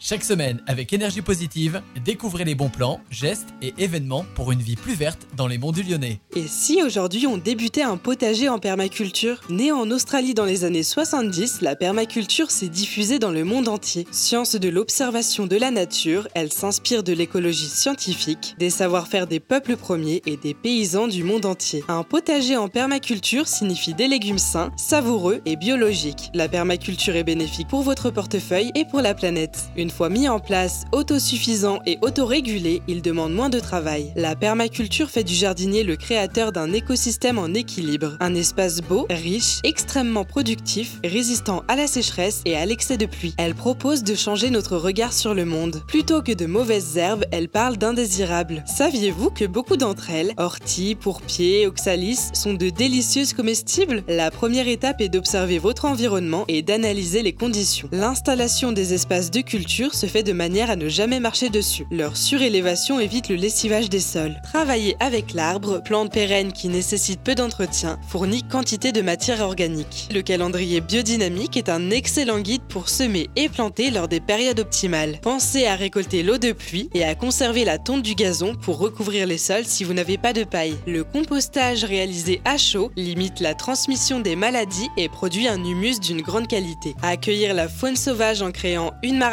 Chaque semaine, avec énergie positive, découvrez les bons plans, gestes et événements pour une vie plus verte dans les monts du Lyonnais. Et si aujourd'hui on débutait un potager en permaculture? Né en Australie dans les années 70, la permaculture s'est diffusée dans le monde entier. Science de l'observation de la nature, elle s'inspire de l'écologie scientifique, des savoir-faire des peuples premiers et des paysans du monde entier. Un potager en permaculture signifie des légumes sains, savoureux et biologiques. La permaculture est bénéfique pour votre portefeuille et pour la planète. Fois mis en place, autosuffisant et autorégulé, il demande moins de travail. La permaculture fait du jardinier le créateur d'un écosystème en équilibre, un espace beau, riche, extrêmement productif, résistant à la sécheresse et à l'excès de pluie. Elle propose de changer notre regard sur le monde. Plutôt que de mauvaises herbes, elle parle d'indésirables. Saviez-vous que beaucoup d'entre elles, orties, pourpiers, oxalis, sont de délicieuses comestibles? La première étape est d'observer votre environnement et d'analyser les conditions. L'installation des espaces de culture se fait de manière à ne jamais marcher dessus. Leur surélévation évite le lessivage des sols. Travailler avec l'arbre, plante pérenne qui nécessite peu d'entretien, fournit quantité de matière organique. Le calendrier biodynamique est un excellent guide pour semer et planter lors des périodes optimales. Pensez à récolter l'eau de pluie et à conserver la tonte du gazon pour recouvrir les sols si vous n'avez pas de paille. Le compostage réalisé à chaud limite la transmission des maladies et produit un humus d'une grande qualité. accueillir la faune sauvage en créant une à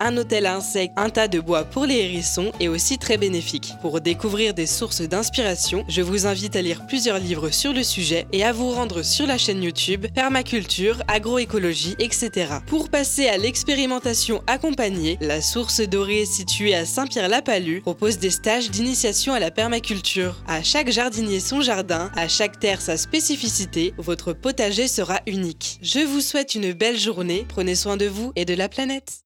un hôtel à insectes, un tas de bois pour les hérissons est aussi très bénéfique. Pour découvrir des sources d'inspiration, je vous invite à lire plusieurs livres sur le sujet et à vous rendre sur la chaîne YouTube Permaculture, Agroécologie, etc. Pour passer à l'expérimentation accompagnée, la source dorée située à Saint-Pierre-la-Palue propose des stages d'initiation à la permaculture. À chaque jardinier son jardin, à chaque terre sa spécificité, votre potager sera unique. Je vous souhaite une belle journée, prenez soin de vous et de la planète.